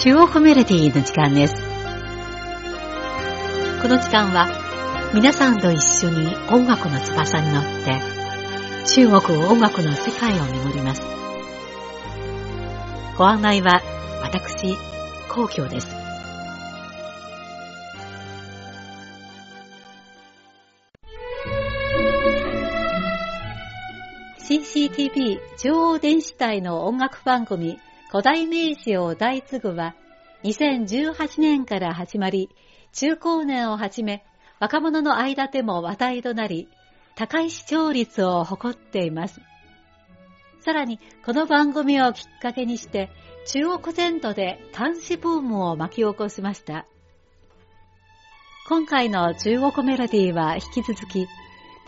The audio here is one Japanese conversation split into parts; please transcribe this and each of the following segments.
中国メロディーの時間です。この時間は皆さんと一緒に音楽の翼に乗って中国音楽の世界を巡ります。ご案内は私、皇居です。CCTV 中央電子台の音楽番組古代名詞を大継ぐは2018年から始まり、中高年をはじめ若者の間でも話題となり、高い視聴率を誇っています。さらに、この番組をきっかけにして、中国全土で監視ブームを巻き起こしました。今回の中国メロディーは引き続き、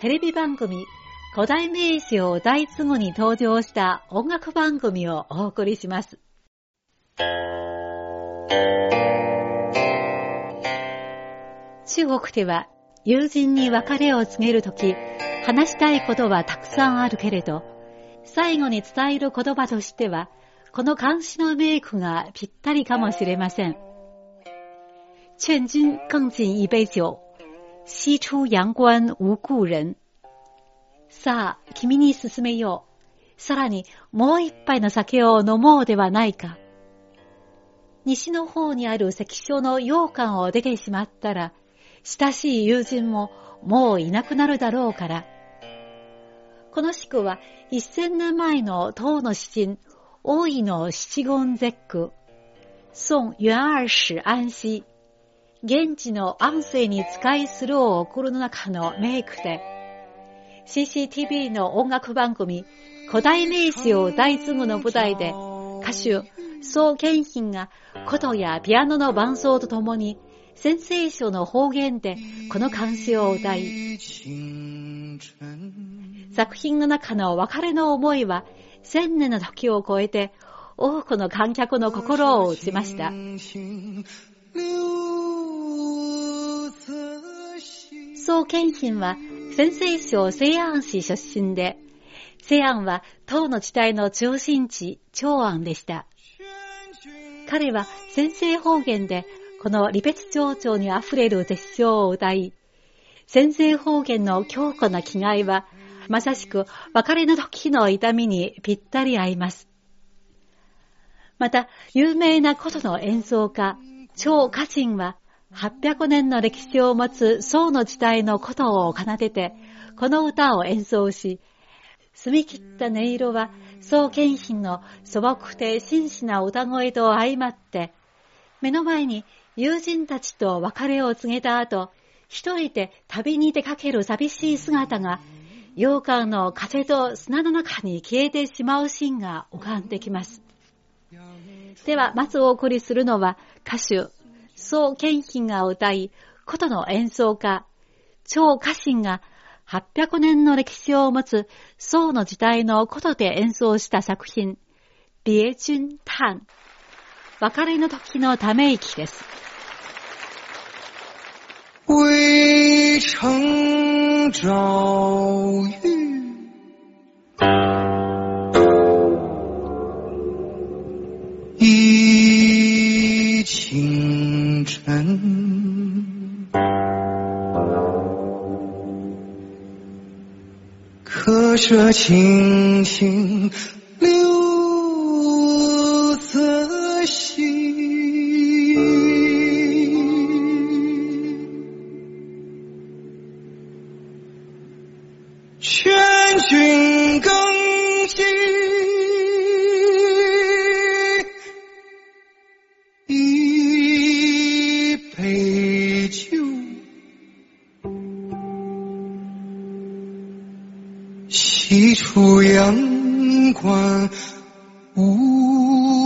テレビ番組古代名詞を大継ぐに登場した音楽番組をお送りします。中国では友人に別れを告げるとき、話したいことはたくさんあるけれど、最後に伝える言葉としては、この監視のメイクがぴったりかもしれません。劝君更尽一杯酒、西出陽關無故人。さあ、君に進めよう。さらに、もう一杯の酒を飲もうではないか。西の方にある関所の洋館を出てしまったら、親しい友人ももういなくなるだろうから。この宿は、一千年前の唐の詩人、大井の七言絶句、宋元二史安西、現地の安世に使いするを送るの中のメイクで、CCTV の音楽番組、古代名詞を大継ぐの舞台で、歌手、宋建品が琴やピアノの伴奏とともに、先生書の方言でこの漢詩を歌い、作品の中の別れの思いは、千年の時を超えて、多くの観客の心を打ちました。宋建品は、先生省西安市出身で、西安は唐の時代の中心地、長安でした。彼は先生方言で、この離別情緒に溢れる絶唱を歌い、先生方言の強固な気概は、まさしく別れの時の痛みにぴったり合います。また、有名な琴の演奏家、張家珍は、800年の歴史を持つ宋の時代の琴を奏でて、この歌を演奏し、澄み切った音色は宋建品の素朴で真摯な歌声と相まって、目の前に友人たちと別れを告げた後、一人で旅に出かける寂しい姿が、洋館の風と砂の中に消えてしまうシーンが浮かんできます。では、まずお送りするのは歌手、宋建品が歌い、琴の演奏家、張家臣が800年の歴史を持つ宋の時代の琴で演奏した作品、別君嘆。別れの時のため息です。渭城朝雨，客舍青一出阳关无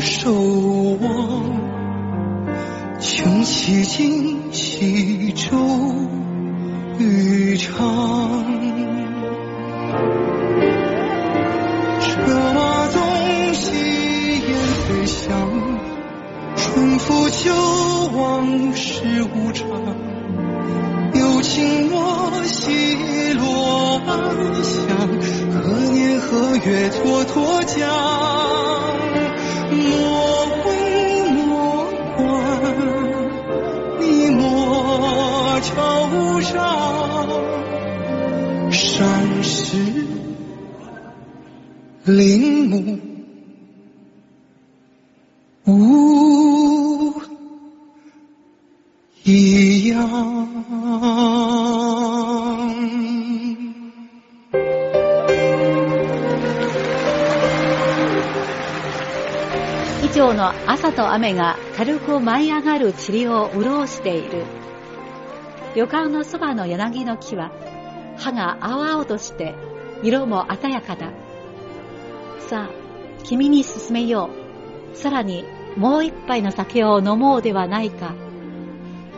守望，穷其尽，西洲渔场。车马东西燕飞翔，春复秋，往事无常。有情莫惜落安详，何年何月蹉跎江？林木无一样。以上の朝と雨が軽く舞い上がる塵を潤している。旅館のそばの柳の木は葉が青々として色も鮮やかだ。さあ、君に進めよう。さらにもう一杯の酒を飲もうではないか。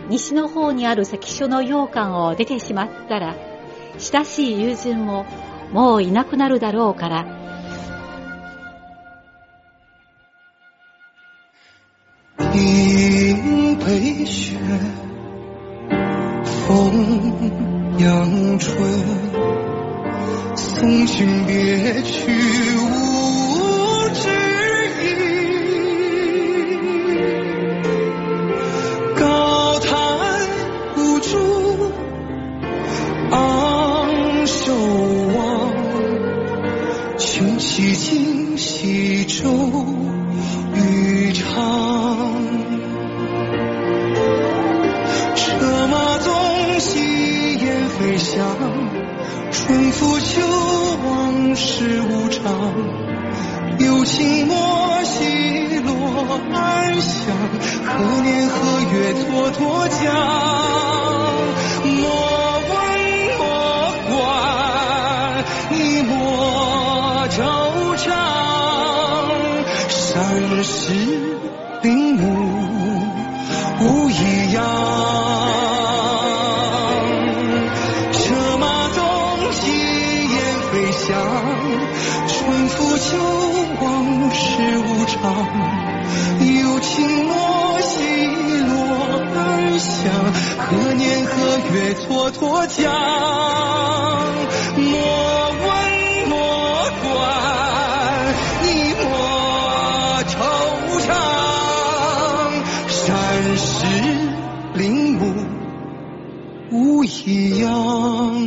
西の方にある関所の洋館を出てしまったら、親しい友人ももういなくなるだろうから、迎北雪，风阳春。送君别去无知音，高谈无主昂首望，穷其尽，西洲渔场。车马东西燕飞翔，春复秋，世无常。有情莫西落安详，何年何月蹉跎江？莫问莫管，你莫惆怅。山石林木无一样。想，何年何月蹉跎江？莫问莫管，你莫惆怅。山石林木无一样。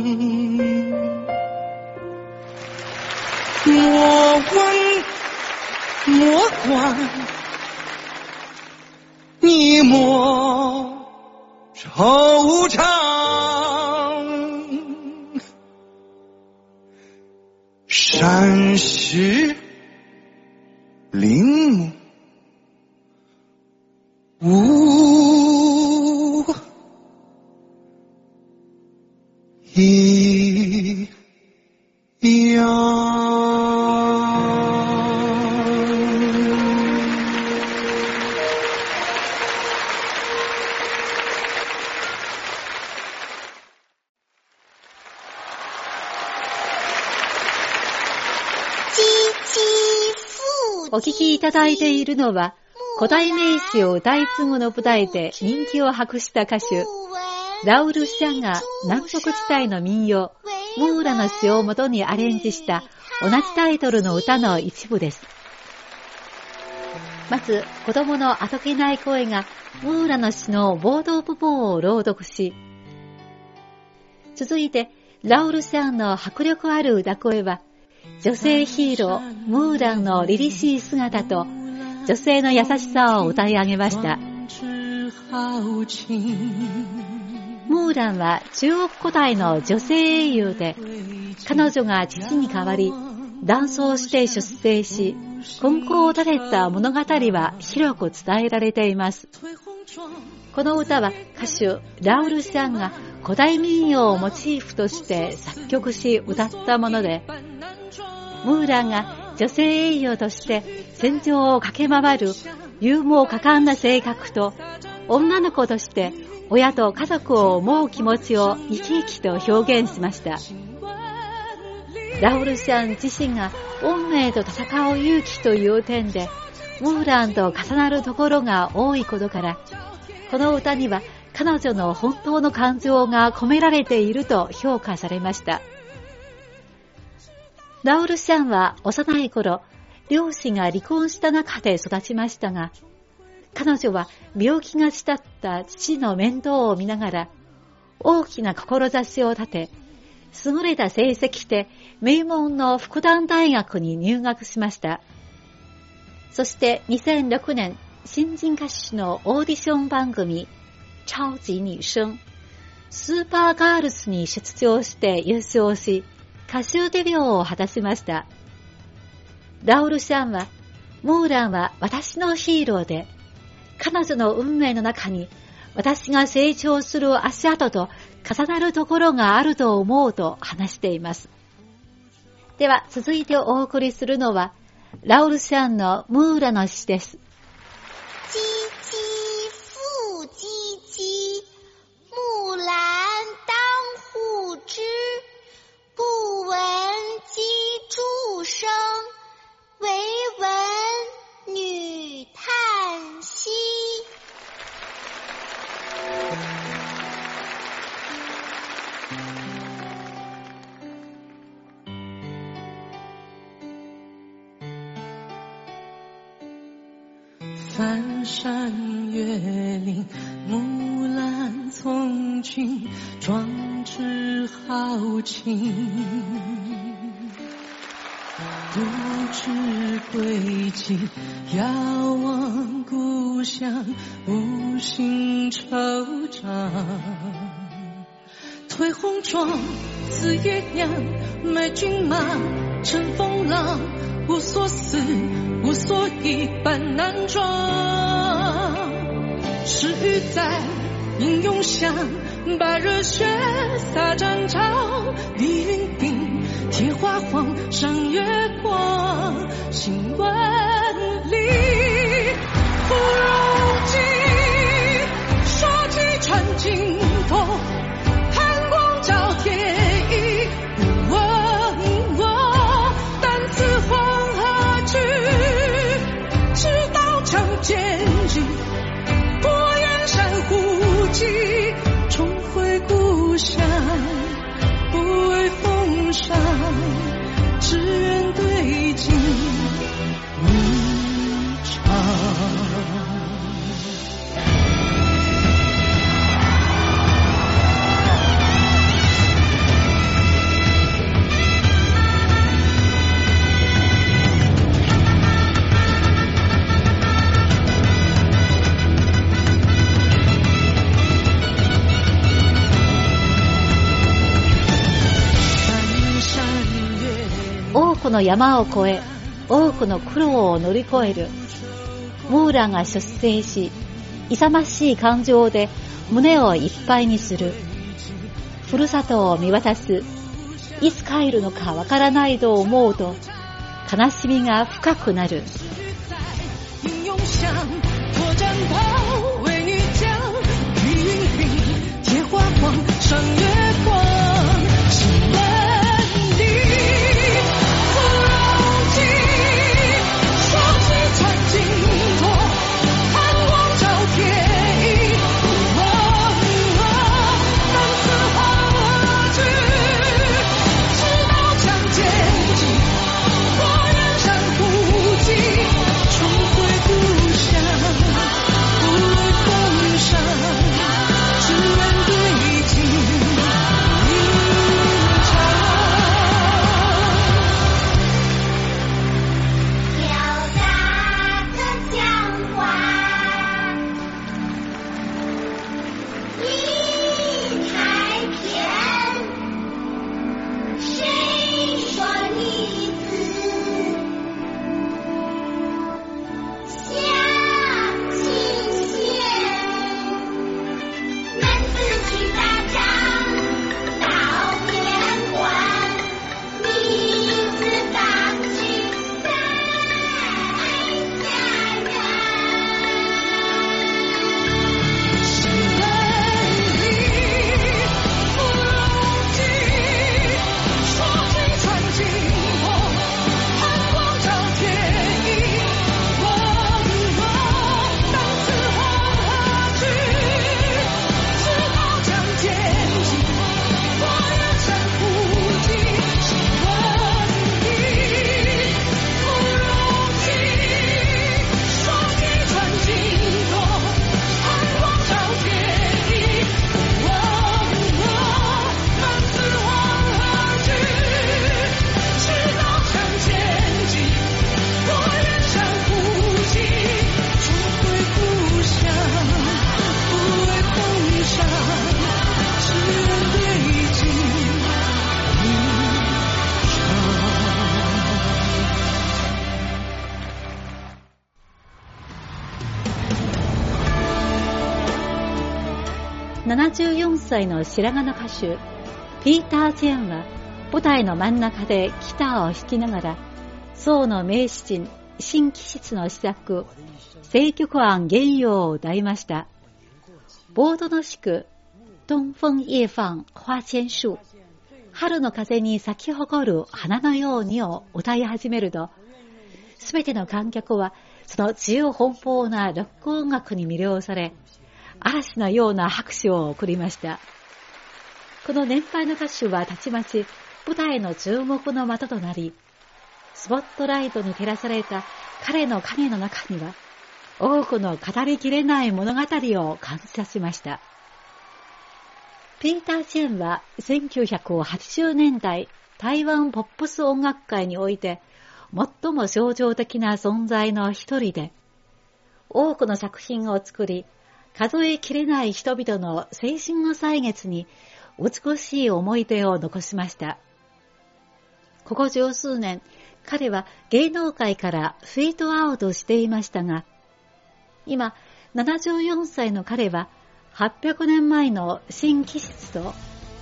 ただいているのは、古代名詞を歌い継ぐの舞台で人気を博した歌手、ラウル・シャンが南北地帯の民謡、ムーラの詩を元にアレンジした同じタイトルの歌の一部です。まず、子供のあどけない声がムーラの詩の冒頭部分を朗読し、続いて、ラウル・シャンの迫力ある歌声は、女性ヒーロー、ムーランの凛々しい姿と、女性の優しさを歌い上げました。ムーランは中国古代の女性英雄で、彼女が父に代わり、男装して出征し、根高を立てた物語は広く伝えられています。この歌は歌手ラウル・シャンが古代民謡をモチーフとして作曲し歌ったもので、ムーランが女性英雄として戦場を駆け回る勇猛果敢な性格と、女の子として親と家族を思う気持ちを生き生きと表現しました。ラウルシャン自身が運命と戦う勇気という点で、ムーランと重なるところが多いことから、この歌には彼女の本当の感情が込められていると評価されました。ラウルシャンは幼い頃、両親が離婚した中で育ちましたが、彼女は病気がちだった父の面倒を見ながら、大きな志を立て、優れた成績で名門の福旦大学に入学しました。そして2006年、新人歌手のオーディション番組、超級女生、スーパーガールズに出場して優勝し、歌手デビューを果たしました。ラウル・シャンは、モーランは私のヒーローで、彼女の運命の中に私が成長する足跡と重なるところがあると思うと話しています。では、続いてお送りするのは、ラウル・シャンのムーラの詩です。翻山越岭，木兰从军，壮志豪情。不知归期，遥望故乡，无心惆怅。推红妆，似月娘，买骏马，乘风浪。无所思，无所忆，半难装。是雨在英勇响，把热血洒战场。碧云顶，铁花黄，赏月光。行万里，山を越え、多くの苦労を乗り越える。ムーラが出征し、勇ましい感情で胸をいっぱいにする。ふるさとを見渡す。いつ帰るのかわからないと思うと、悲しみが深くなる。上越光，上月光。one is good. 白髪の歌手、ピーター・チェンは舞台の真ん中でギターを弾きながら、宋の名詩人、新気質の詩作、清曲案原用を歌いました。ボードの詩句、東風夜放花千樹、春の風に咲き誇る花のようにを歌い始めると、すべての観客はその自由奔放なロック音楽に魅了され、嵐のような拍手を送りました。この年配の歌手はたちまち舞台の注目の的となり、スポットライトに照らされた彼の影の中には、多くの語りきれない物語を感じさせました。ピーター・チェンは1980年代台湾ポップス音楽界において最も象徴的な存在の一人で、多くの作品を作り、数えきれない人々の青春の歳月に美しい思い出を残しました。ここ十数年、彼は芸能界からフェードアウトしていましたが、今、74歳の彼は、800年前の辛棄疾と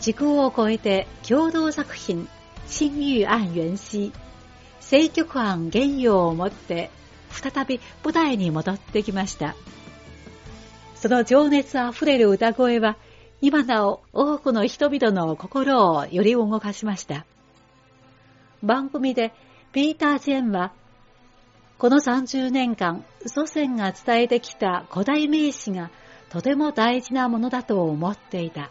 時空を超えて共同作品、青玉案元夕、聖曲案原用を持って再び舞台に戻ってきました。その情熱あふれる歌声は、今なお多くの人々の心をより動かしました。番組でピーター・ジェンは、この30年間、祖先が伝えてきた古代名詞がとても大事なものだと思っていた。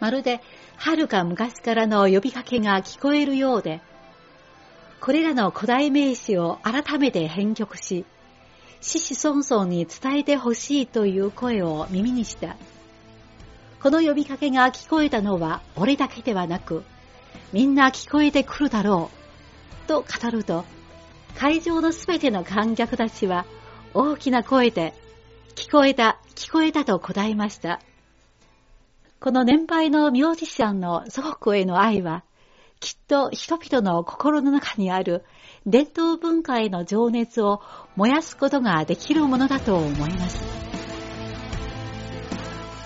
まるで、遥か昔からの呼びかけが聞こえるようで、これらの古代名詞を改めて編曲し、子子孫々に伝えてほしいという声を耳にした。この呼びかけが聞こえたのは俺だけではなく、みんな聞こえてくるだろう。と語ると、会場のすべての観客たちは大きな声で、聞こえた、聞こえたと答えました。この年配のミュージシャンの祖国への愛は、きっと人々の心の中にある伝統文化への情熱を燃やすことができるものだと思います。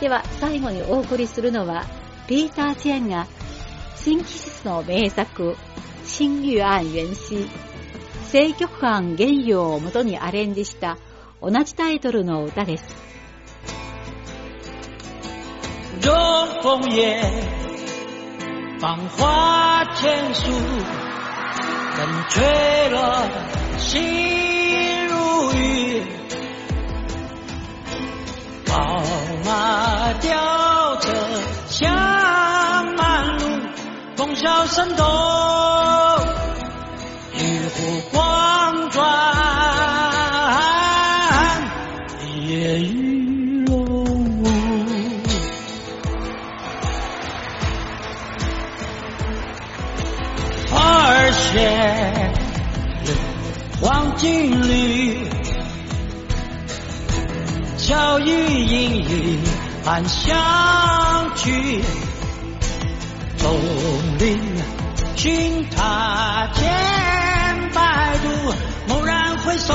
では最後にお送りするのは、ピーター・チェンが新季節の名作、新玉案元夕、聖曲案原用をもとにアレンジした同じタイトルの歌です。中风夜放花千树，风吹了心如雨，宝马吊车香满路。风萧声动，隐暗香去。丛林寻他千百度，蓦然回首，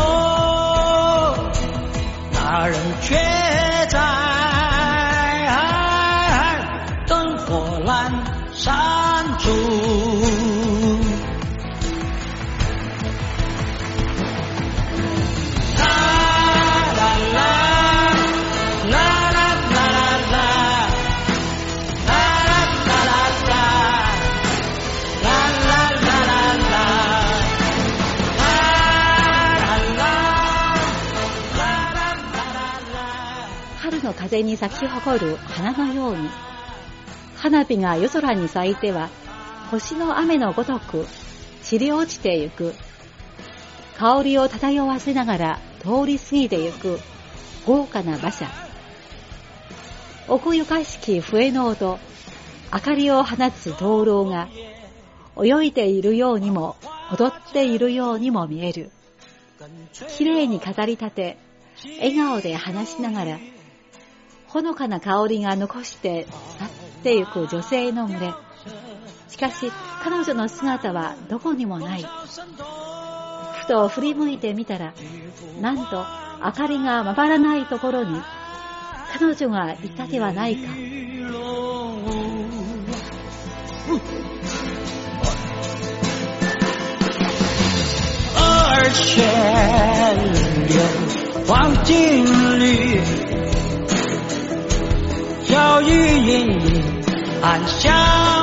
那人却在灯火阑珊处。風に咲き誇る花のように、花火が夜空に咲いては、星の雨のごとく散り落ちてゆく。香りを漂わせながら通り過ぎてゆく豪華な馬車。奥ゆかしき笛の音、明かりを放つ灯籠が、泳いでいるようにも、踊っているようにも見える。綺麗に飾り立て、笑顔で話しながら、ほのかな香りが残して去ってゆく女性の群れ。しかし、彼女の姿はどこにもない。ふと振り向いてみたら、なんと明かりがまばらないところに、彼女がいたではないか。二千六飘雨隐隐，暗香。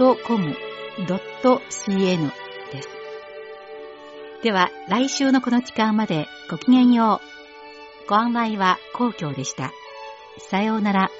.com.cn です。では、来週のこの時間までごきげんよう。ご案内は皇居でした。さようなら。